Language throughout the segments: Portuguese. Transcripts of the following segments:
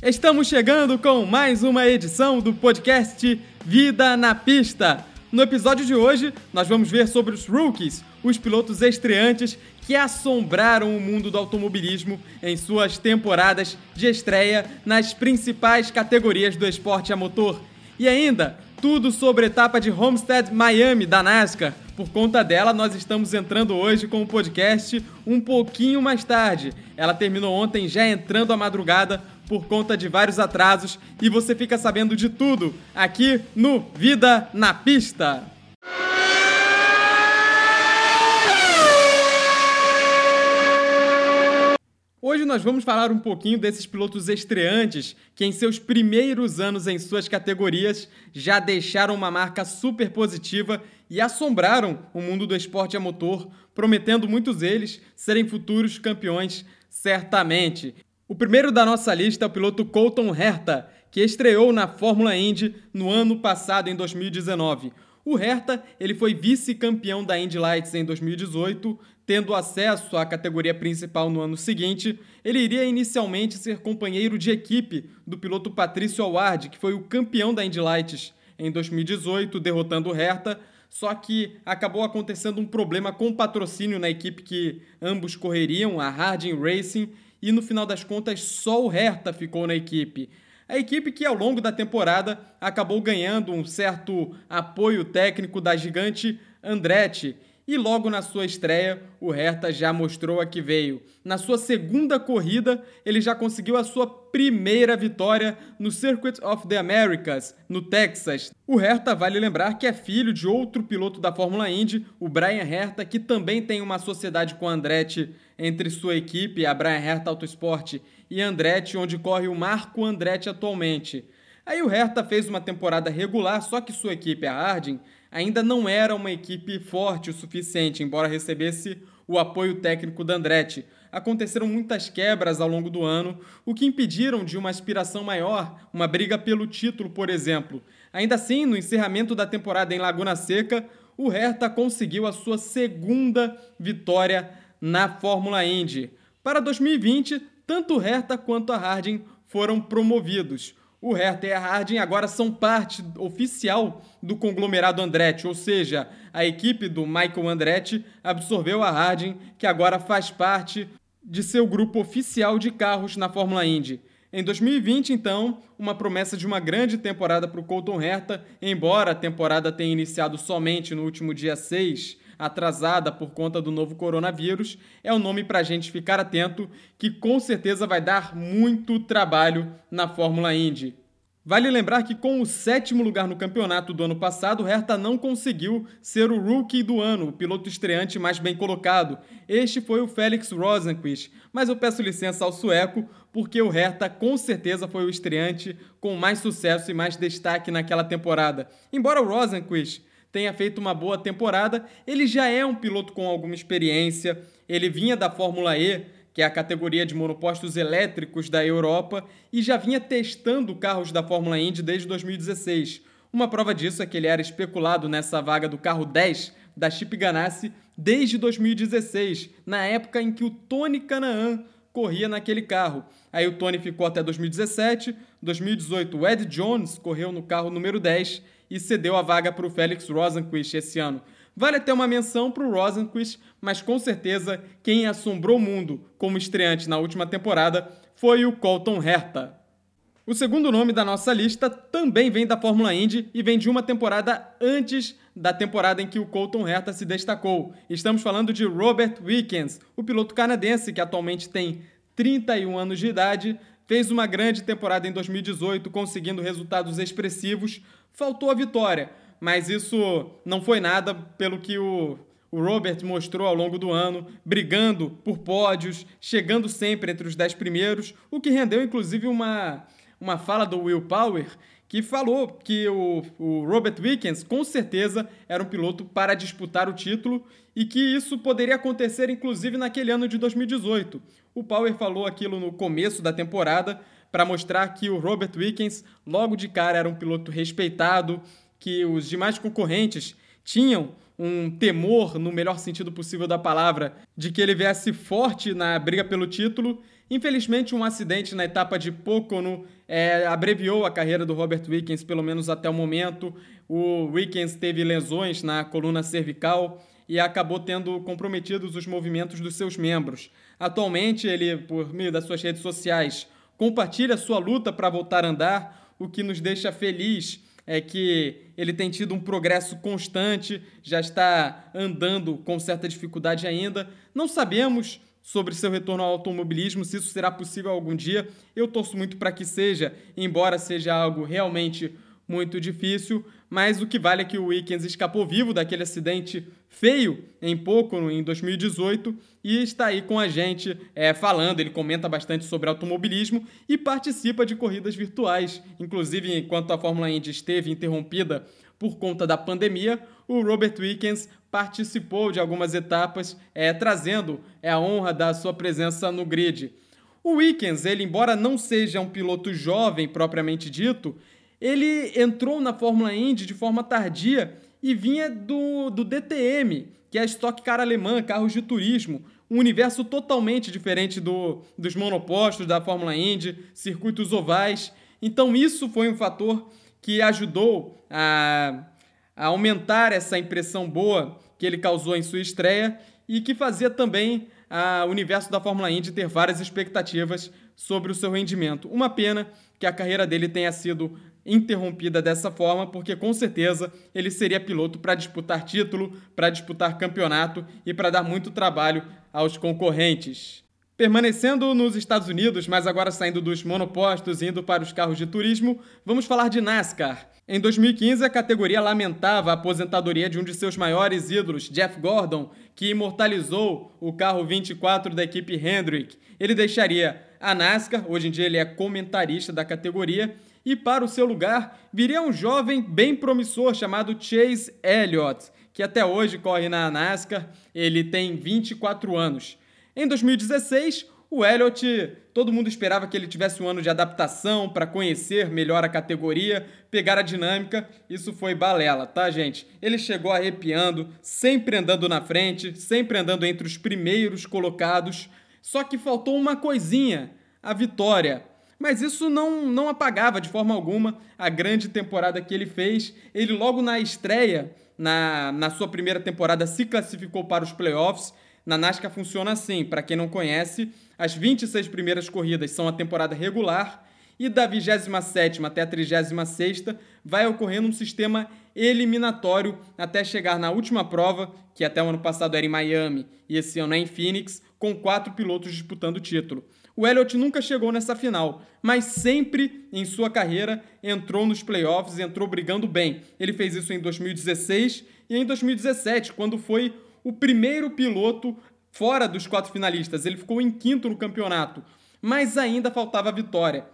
Estamos chegando com mais uma edição do podcast Vida na Pista. No episódio de hoje, nós vamos ver sobre os rookies, os pilotos estreantes que assombraram o mundo do automobilismo em suas temporadas de estreia nas principais categorias do esporte a motor. E ainda, tudo sobre a etapa de Homestead Miami da NASCAR. Por conta dela, nós estamos entrando hoje com o podcast um pouquinho mais tarde. Ela terminou ontem já entrando à madrugada por conta de vários atrasos e você fica sabendo de tudo aqui no Vida na Pista. Hoje nós vamos falar um pouquinho desses pilotos estreantes que, em seus primeiros anos em suas categorias, já deixaram uma marca super positiva e assombraram o mundo do esporte a motor, prometendo muitos deles serem futuros campeões, certamente. O primeiro da nossa lista é o piloto Colton Herta, que estreou na Fórmula Indy no ano passado, em 2019. O Herta ele foi vice-campeão da Indy Lights em 2018, tendo acesso à categoria principal no ano seguinte. Ele iria inicialmente ser companheiro de equipe do piloto Patrício Award, que foi o campeão da Indy Lights em 2018, derrotando o Herta. Só que acabou acontecendo um problema com patrocínio na equipe que ambos correriam, a Harding Racing, e no final das contas só o Hertha ficou na equipe. A equipe que ao longo da temporada acabou ganhando um certo apoio técnico da gigante Andretti e logo na sua estreia, o Hertha já mostrou a que veio. Na sua segunda corrida, ele já conseguiu a sua primeira vitória no Circuit of the Americas, no Texas. O Hertha vale lembrar que é filho de outro piloto da Fórmula Indy, o Brian Hertha, que também tem uma sociedade com Andretti entre sua equipe, a Brian Hertha Autosport, e Andretti, onde corre o Marco Andretti atualmente. Aí o Hertha fez uma temporada regular, só que sua equipe, a Harding, ainda não era uma equipe forte o suficiente, embora recebesse o apoio técnico da Andretti. Aconteceram muitas quebras ao longo do ano, o que impediram de uma aspiração maior, uma briga pelo título, por exemplo. Ainda assim, no encerramento da temporada em Laguna Seca, o Hertha conseguiu a sua segunda vitória na Fórmula Indy. Para 2020, tanto o Hertha quanto a Harding foram promovidos. O Hertha e a Harding agora são parte oficial do conglomerado Andretti, ou seja, a equipe do Michael Andretti absorveu a Harding, que agora faz parte de seu grupo oficial de carros na Fórmula Indy. Em 2020, então, uma promessa de uma grande temporada para o Colton Herta, embora a temporada tenha iniciado somente no último dia 6, atrasada por conta do novo coronavírus, é o nome para a gente ficar atento, que com certeza vai dar muito trabalho na Fórmula Indy. Vale lembrar que com o sétimo lugar no campeonato do ano passado, Hertha não conseguiu ser o rookie do ano, o piloto estreante mais bem colocado. Este foi o Felix Rosenqvist, mas eu peço licença ao sueco, porque o Hertha com certeza foi o estreante com mais sucesso e mais destaque naquela temporada. Embora o Rosenqvist tenha feito uma boa temporada, ele já é um piloto com alguma experiência, ele vinha da Fórmula E, que é a categoria de monopostos elétricos da Europa, e já vinha testando carros da Fórmula Indy desde 2016. Uma prova disso é que ele era especulado nessa vaga do carro 10 da Chip Ganassi desde 2016, na época em que o Tony Canaan corria naquele carro. Aí o Tony ficou até 2017, 2018 o Ed Jones correu no carro número 10 e cedeu a vaga para o Felix Rosenquist esse ano. Vale até uma menção para o Rosenquist, mas com certeza quem assombrou o mundo como estreante na última temporada foi o Colton Herta. O segundo nome da nossa lista também vem da Fórmula Indy e vem de uma temporada antes da temporada em que o Colton Herta se destacou. Estamos falando de Robert Wickens, o piloto canadense que atualmente tem 31 anos de idade, fez uma grande temporada em 2018, conseguindo resultados expressivos. Faltou a vitória, mas isso não foi nada pelo que o, o Robert mostrou ao longo do ano, brigando por pódios, chegando sempre entre os dez primeiros, o que rendeu inclusive uma, uma fala do Will Power que falou que o, o Robert Wickens com certeza era um piloto para disputar o título e que isso poderia acontecer inclusive naquele ano de 2018. O Power falou aquilo no começo da temporada para mostrar que o Robert Wickens logo de cara era um piloto respeitado, que os demais concorrentes tinham um temor, no melhor sentido possível da palavra, de que ele viesse forte na briga pelo título Infelizmente, um acidente na etapa de Pocono é, abreviou a carreira do Robert Wickens, pelo menos até o momento. O Wickens teve lesões na coluna cervical e acabou tendo comprometidos os movimentos dos seus membros. Atualmente, ele, por meio das suas redes sociais, compartilha sua luta para voltar a andar, o que nos deixa feliz é que ele tem tido um progresso constante, já está andando com certa dificuldade ainda. Não sabemos sobre seu retorno ao automobilismo, se isso será possível algum dia. Eu torço muito para que seja, embora seja algo realmente muito difícil, mas o que vale é que o Wickens escapou vivo daquele acidente feio em pouco em 2018 e está aí com a gente é, falando. Ele comenta bastante sobre automobilismo e participa de corridas virtuais. Inclusive, enquanto a Fórmula Indy esteve interrompida por conta da pandemia, o Robert Wickens participou de algumas etapas, é, trazendo é, a honra da sua presença no grid. O Wickens, ele embora não seja um piloto jovem propriamente dito, ele entrou na Fórmula Indy de forma tardia e vinha do, do DTM, que é a Stock Car alemã, carros de turismo, um universo totalmente diferente do, dos monopostos da Fórmula Indy, circuitos ovais. Então isso foi um fator que ajudou a, a aumentar essa impressão boa que ele causou em sua estreia e que fazia também o universo da Fórmula Indy ter várias expectativas sobre o seu rendimento. Uma pena que a carreira dele tenha sido interrompida dessa forma, porque com certeza ele seria piloto para disputar título, para disputar campeonato e para dar muito trabalho aos concorrentes. Permanecendo nos Estados Unidos, mas agora saindo dos monopostos e indo para os carros de turismo, vamos falar de NASCAR. Em 2015, a categoria lamentava a aposentadoria de um de seus maiores ídolos, Jeff Gordon, que imortalizou o carro 24 da equipe Hendrick. Ele deixaria a NASCAR, hoje em dia ele é comentarista da categoria, e para o seu lugar viria um jovem bem promissor chamado Chase Elliott, que até hoje corre na NASCAR, ele tem 24 anos. Em 2016, o Elliott, todo mundo esperava que ele tivesse um ano de adaptação para conhecer melhor a categoria, pegar a dinâmica. Isso foi balela, tá, gente? Ele chegou arrepiando, sempre andando na frente, sempre andando entre os primeiros colocados. Só que faltou uma coisinha: a vitória mas isso não, não apagava de forma alguma a grande temporada que ele fez. Ele, logo na estreia, na, na sua primeira temporada, se classificou para os playoffs. Na NASCAR funciona assim, para quem não conhece, as 26 primeiras corridas são a temporada regular e da 27 até a 36 vai ocorrendo um sistema eliminatório até chegar na última prova, que até o ano passado era em Miami e esse ano é em Phoenix, com quatro pilotos disputando o título. O Elliott nunca chegou nessa final, mas sempre em sua carreira entrou nos playoffs, entrou brigando bem. Ele fez isso em 2016 e em 2017, quando foi o primeiro piloto fora dos quatro finalistas. Ele ficou em quinto no campeonato, mas ainda faltava vitória.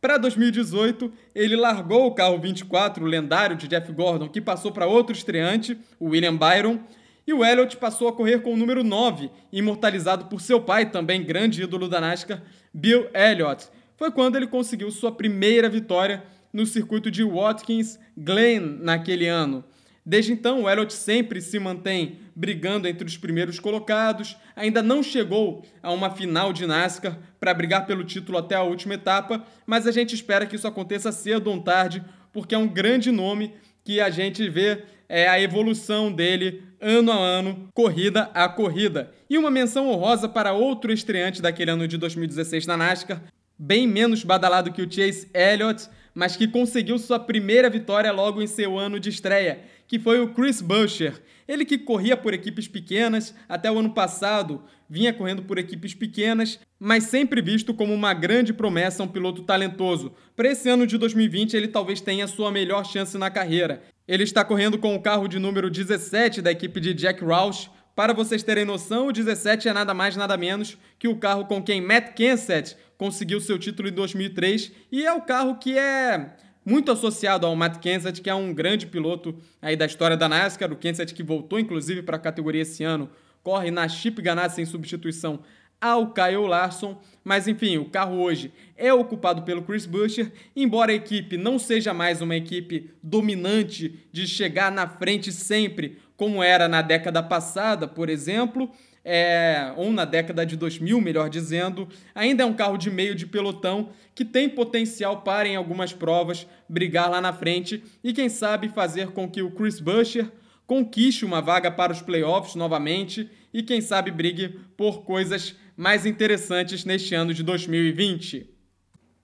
Para 2018, ele largou o carro 24, o lendário de Jeff Gordon, que passou para outro estreante, o William Byron, e o Elliott passou a correr com o número 9, imortalizado por seu pai, também grande ídolo da NASCAR, Bill Elliott. Foi quando ele conseguiu sua primeira vitória no circuito de Watkins Glen naquele ano. Desde então, o Elliott sempre se mantém brigando entre os primeiros colocados, ainda não chegou a uma final de NASCAR para brigar pelo título até a última etapa, mas a gente espera que isso aconteça cedo ou tarde, porque é um grande nome que a gente vê é, a evolução dele ano a ano, corrida a corrida. E uma menção honrosa para outro estreante daquele ano de 2016 na NASCAR, bem menos badalado que o Chase Elliott, mas que conseguiu sua primeira vitória logo em seu ano de estreia, que foi o Chris Buescher. Ele que corria por equipes pequenas, até o ano passado vinha correndo por equipes pequenas, mas sempre visto como uma grande promessa, um piloto talentoso. Para esse ano de 2020, ele talvez tenha sua melhor chance na carreira. Ele está correndo com o carro de número 17 da equipe de Jack Roush. Para vocês terem noção, o 17 é nada mais nada menos que o carro com quem Matt Kenseth conseguiu seu título em 2003 e é o carro que é muito associado ao Matt Kenseth, que é um grande piloto aí da história da NASCAR, o Kenseth que voltou inclusive para a categoria esse ano, corre na Chip Ganassi em substituição ao Kyle Larson, mas enfim, o carro hoje é ocupado pelo Chris Buescher, embora a equipe não seja mais uma equipe dominante de chegar na frente sempre, como era na década passada, por exemplo, é, ou na década de 2000, melhor dizendo, ainda é um carro de meio de pelotão que tem potencial para, em algumas provas, brigar lá na frente e, quem sabe, fazer com que o Chris Buescher conquiste uma vaga para os playoffs novamente e, quem sabe, brigue por coisas mais interessantes neste ano de 2020.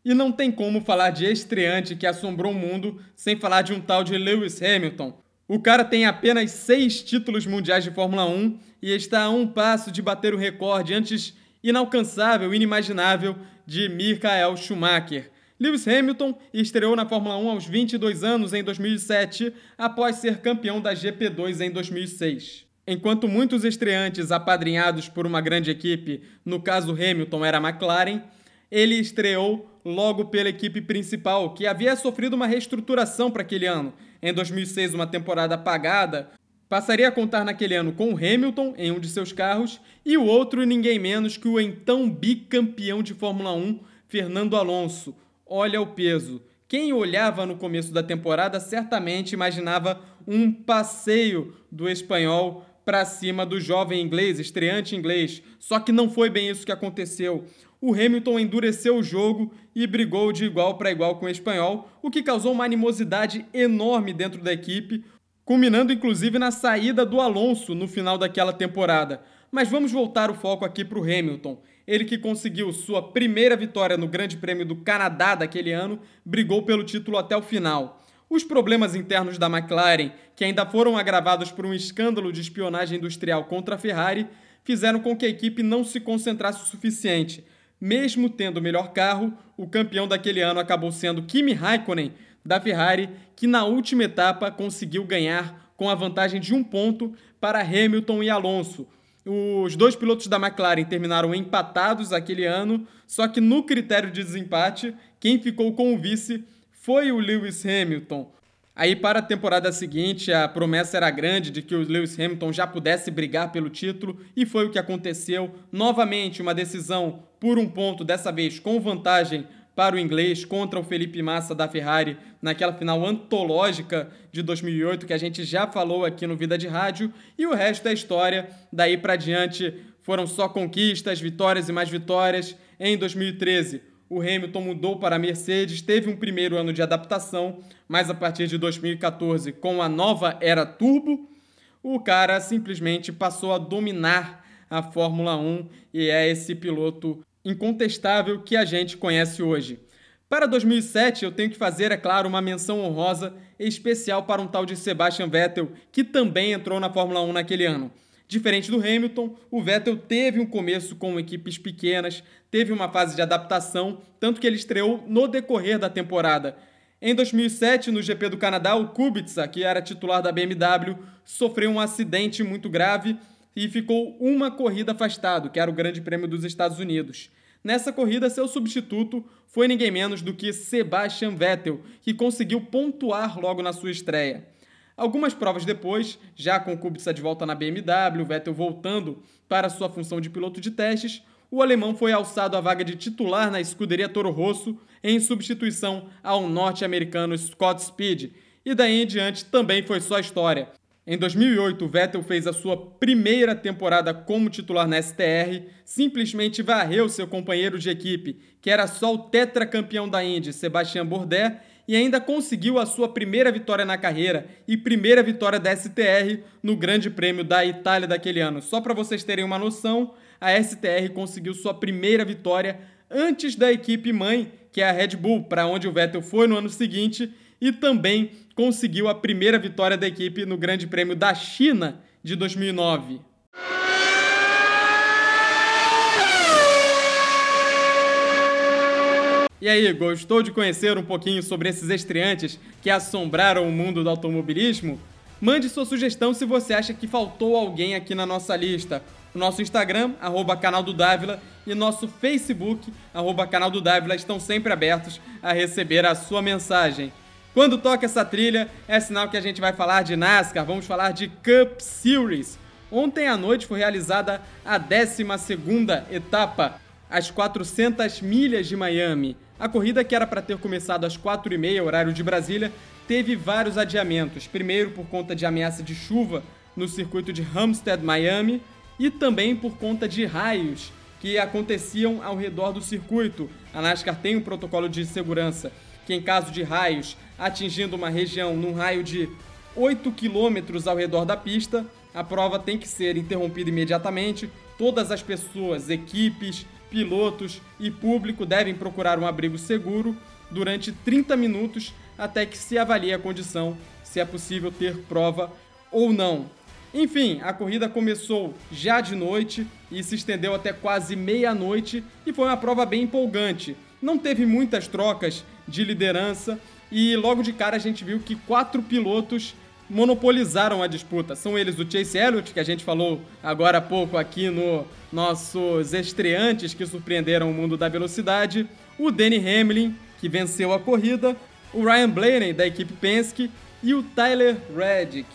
E não tem como falar de estreante que assombrou o mundo sem falar de um tal de Lewis Hamilton. O cara tem apenas seis títulos mundiais de Fórmula 1 e está a um passo de bater o recorde antes inalcançável, inimaginável de Michael Schumacher. Lewis Hamilton estreou na Fórmula 1 aos 22 anos em 2007, após ser campeão da GP2 em 2006. Enquanto muitos estreantes apadrinhados por uma grande equipe, no caso Hamilton era a McLaren, ele estreou logo pela equipe principal, que havia sofrido uma reestruturação para aquele ano. Em 2006, uma temporada apagada, passaria a contar naquele ano com o Hamilton em um de seus carros e o outro ninguém menos que o então bicampeão de Fórmula 1, Fernando Alonso. Olha o peso. Quem olhava no começo da temporada certamente imaginava um passeio do espanhol para cima do jovem inglês, estreante inglês. Só que não foi bem isso que aconteceu. O Hamilton endureceu o jogo e brigou de igual para igual com o espanhol, o que causou uma animosidade enorme dentro da equipe, culminando inclusive na saída do Alonso no final daquela temporada. Mas vamos voltar o foco aqui para o Hamilton. Ele que conseguiu sua primeira vitória no Grande Prêmio do Canadá daquele ano, brigou pelo título até o final. Os problemas internos da McLaren, que ainda foram agravados por um escândalo de espionagem industrial contra a Ferrari, fizeram com que a equipe não se concentrasse o suficiente. Mesmo tendo o melhor carro, o campeão daquele ano acabou sendo Kimi Raikkonen, da Ferrari, que na última etapa conseguiu ganhar com a vantagem de um ponto para Hamilton e Alonso, os dois pilotos da McLaren terminaram empatados aquele ano, só que no critério de desempate, quem ficou com o vice foi o Lewis Hamilton. Aí, para a temporada seguinte, a promessa era grande de que o Lewis Hamilton já pudesse brigar pelo título, e foi o que aconteceu. Novamente, uma decisão por um ponto, dessa vez com vantagem para o inglês contra o Felipe Massa da Ferrari naquela final antológica de 2008 que a gente já falou aqui no Vida de Rádio e o resto é história. Daí para diante foram só conquistas, vitórias e mais vitórias. Em 2013, o Hamilton mudou para a Mercedes, teve um primeiro ano de adaptação, mas a partir de 2014, com a nova era turbo, o cara simplesmente passou a dominar a Fórmula 1 e é esse piloto incontestável que a gente conhece hoje. Para 2007, eu tenho que fazer, é claro, uma menção honrosa especial para um tal de Sebastian Vettel, que também entrou na Fórmula 1 naquele ano. Diferente do Hamilton, o Vettel teve um começo com equipes pequenas, teve uma fase de adaptação, tanto que ele estreou no decorrer da temporada. Em 2007, no GP do Canadá, o Kubica, que era titular da BMW, sofreu um acidente muito grave e ficou uma corrida afastado, que era o Grande Prêmio dos Estados Unidos. Nessa corrida, seu substituto foi ninguém menos do que Sebastian Vettel, que conseguiu pontuar logo na sua estreia. Algumas provas depois, já com Kubica de volta na BMW, Vettel voltando para sua função de piloto de testes, o alemão foi alçado à vaga de titular na escuderia Toro Rosso em substituição ao norte-americano Scott Speed, e daí em diante também foi só história. Em 2008, Vettel fez a sua primeira temporada como titular na STR, simplesmente varreu seu companheiro de equipe, que era só o tetracampeão da Indy, Sebastian Bourdais, e ainda conseguiu a sua primeira vitória na carreira e primeira vitória da STR no Grande Prêmio da Itália daquele ano. Só para vocês terem uma noção, a STR conseguiu sua primeira vitória antes da equipe mãe, que é a Red Bull, para onde o Vettel foi no ano seguinte e também conseguiu a primeira vitória da equipe no Grande Prêmio da China de 2009. E aí, gostou de conhecer um pouquinho sobre esses estreantes que assombraram o mundo do automobilismo? Mande sua sugestão se você acha que faltou alguém aqui na nossa lista. O nosso Instagram, arroba canal do Dávila, e nosso Facebook, arroba canal do Dávila, estão sempre abertos a receber a sua mensagem. Quando toca essa trilha, é sinal que a gente vai falar de NASCAR, vamos falar de Cup Series. Ontem à noite foi realizada a 12ª etapa, as 400 milhas de Miami. A corrida, que era para ter começado às 4h30, horário de Brasília, teve vários adiamentos. Primeiro, por conta de ameaça de chuva no circuito de Hampstead, Miami, e também por conta de raios que aconteciam ao redor do circuito. A NASCAR tem um protocolo de segurança que, em caso de raios atingindo uma região num raio de 8 quilômetros ao redor da pista, a prova tem que ser interrompida imediatamente. Todas as pessoas, equipes, pilotos e público devem procurar um abrigo seguro durante 30 minutos até que se avalie a condição se é possível ter prova ou não. Enfim, a corrida começou já de noite e se estendeu até quase meia-noite e foi uma prova bem empolgante. Não teve muitas trocas de liderança e logo de cara a gente viu que quatro pilotos monopolizaram a disputa. São eles o Chase Elliott, que a gente falou agora há pouco aqui no nossos estreantes que surpreenderam o mundo da velocidade, o Danny Hamlin, que venceu a corrida, o Ryan Blaney da equipe Penske e o Tyler Reddick,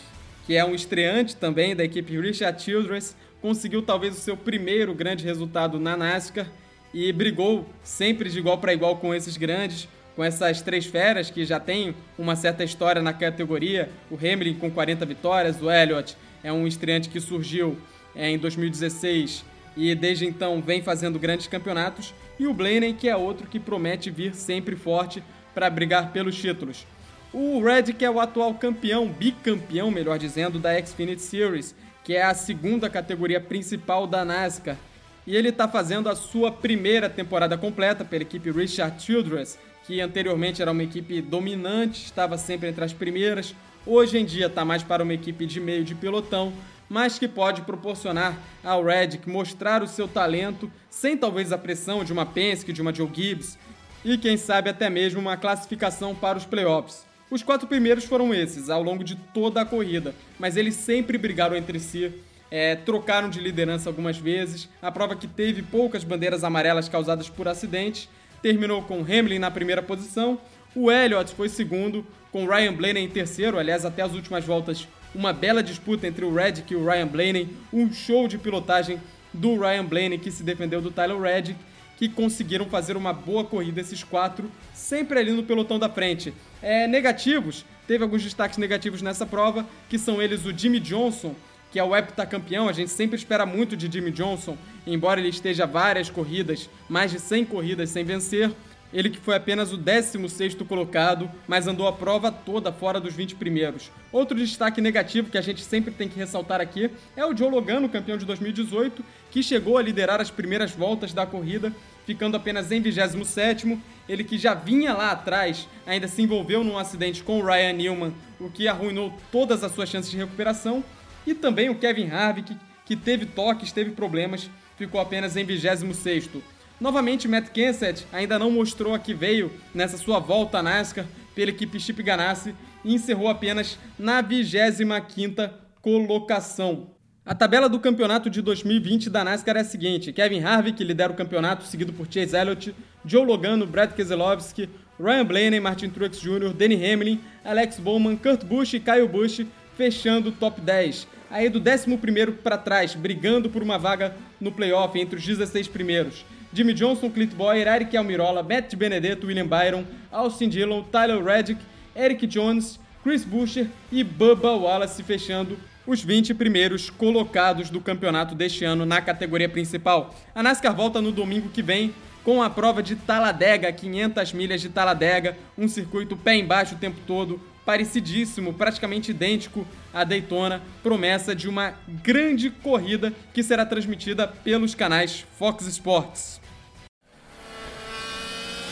que é um estreante também da equipe Richard Childress, conseguiu talvez o seu primeiro grande resultado na NASCAR e brigou sempre de igual para igual com esses grandes, com essas três feras que já têm uma certa história na categoria. O Hamlin com 40 vitórias, o Elliott é um estreante que surgiu é, em 2016 e desde então vem fazendo grandes campeonatos, e o Blaney, que é outro que promete vir sempre forte para brigar pelos títulos. O Reddick é o atual campeão, bicampeão, melhor dizendo, da Xfinity Series, que é a segunda categoria principal da NASCAR. E ele está fazendo a sua primeira temporada completa pela equipe Richard Childress, que anteriormente era uma equipe dominante, estava sempre entre as primeiras. Hoje em dia está mais para uma equipe de meio de pelotão, mas que pode proporcionar ao Reddick mostrar o seu talento sem talvez a pressão de uma Penske, de uma Joe Gibbs e quem sabe até mesmo uma classificação para os playoffs. Os quatro primeiros foram esses, ao longo de toda a corrida, mas eles sempre brigaram entre si, é, trocaram de liderança algumas vezes. A prova que teve poucas bandeiras amarelas causadas por acidentes terminou com Hamlin na primeira posição, o Elliott foi segundo, com Ryan Blaney em terceiro, aliás, até as últimas voltas, uma bela disputa entre o Reddick e o Ryan Blaney, um show de pilotagem do Ryan Blaney que se defendeu do Tyler Reddick, que conseguiram fazer uma boa corrida esses quatro, sempre ali no pelotão da frente. É, negativos, teve alguns destaques negativos nessa prova, que são eles o Jimmy Johnson, que é o heptacampeão, a gente sempre espera muito de Jimmy Johnson, embora ele esteja várias corridas, mais de 100 corridas sem vencer. Ele que foi apenas o 16º colocado, mas andou a prova toda fora dos 20 primeiros. Outro destaque negativo que a gente sempre tem que ressaltar aqui é o Joe Logano, campeão de 2018, que chegou a liderar as primeiras voltas da corrida, ficando apenas em 27º. Ele que já vinha lá atrás, ainda se envolveu num acidente com o Ryan Newman, o que arruinou todas as suas chances de recuperação. E também o Kevin Harvick, que teve toques, teve problemas, ficou apenas em 26º. Novamente, Matt Kenseth ainda não mostrou a que veio nessa sua volta à NASCAR pela equipe Chip Ganassi e encerrou apenas na 25ª colocação. A tabela do campeonato de 2020 da NASCAR é a seguinte: Kevin Harvick lidera o campeonato, seguido por Chase Elliott, Joe Logano, Brad Keselowski, Ryan Blaney, Martin Truex Jr., Danny Hamlin, Alex Bowman, Kurt Busch e Kyle Busch, fechando o top 10. Aí do 11 para trás, brigando por uma vaga no playoff entre os 16 primeiros. Jimmy Johnson, Clint Boyer, Eric Almirola, Matt Benedetto, William Byron, Austin Dillon, Tyler Reddick, Eric Jones, Chris Buescher e Bubba Wallace fechando os 20 primeiros colocados do campeonato deste ano na categoria principal. A NASCAR volta no domingo que vem com a prova de Taladega, 500 milhas de Taladega, um circuito pé embaixo o tempo todo, parecidíssimo, praticamente idêntico à Daytona, promessa de uma grande corrida que será transmitida pelos canais Fox Sports.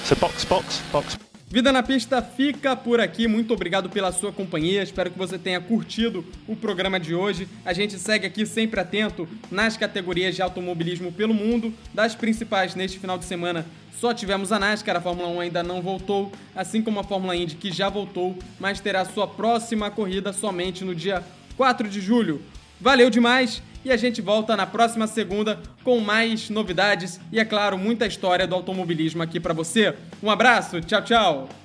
So box, box, box. Vida na Pista fica por aqui. Muito obrigado pela sua companhia. Espero que você tenha curtido o programa de hoje. A gente segue aqui sempre atento nas categorias de automobilismo pelo mundo. Das principais neste final de semana, só tivemos a NASCAR, a Fórmula 1 ainda não voltou, assim como a Fórmula Indy que já voltou, mas terá sua próxima corrida somente no dia 4 de julho. Valeu demais e a gente volta na próxima segunda com mais novidades e, é claro, muita história do automobilismo aqui para você. Um abraço, tchau, tchau!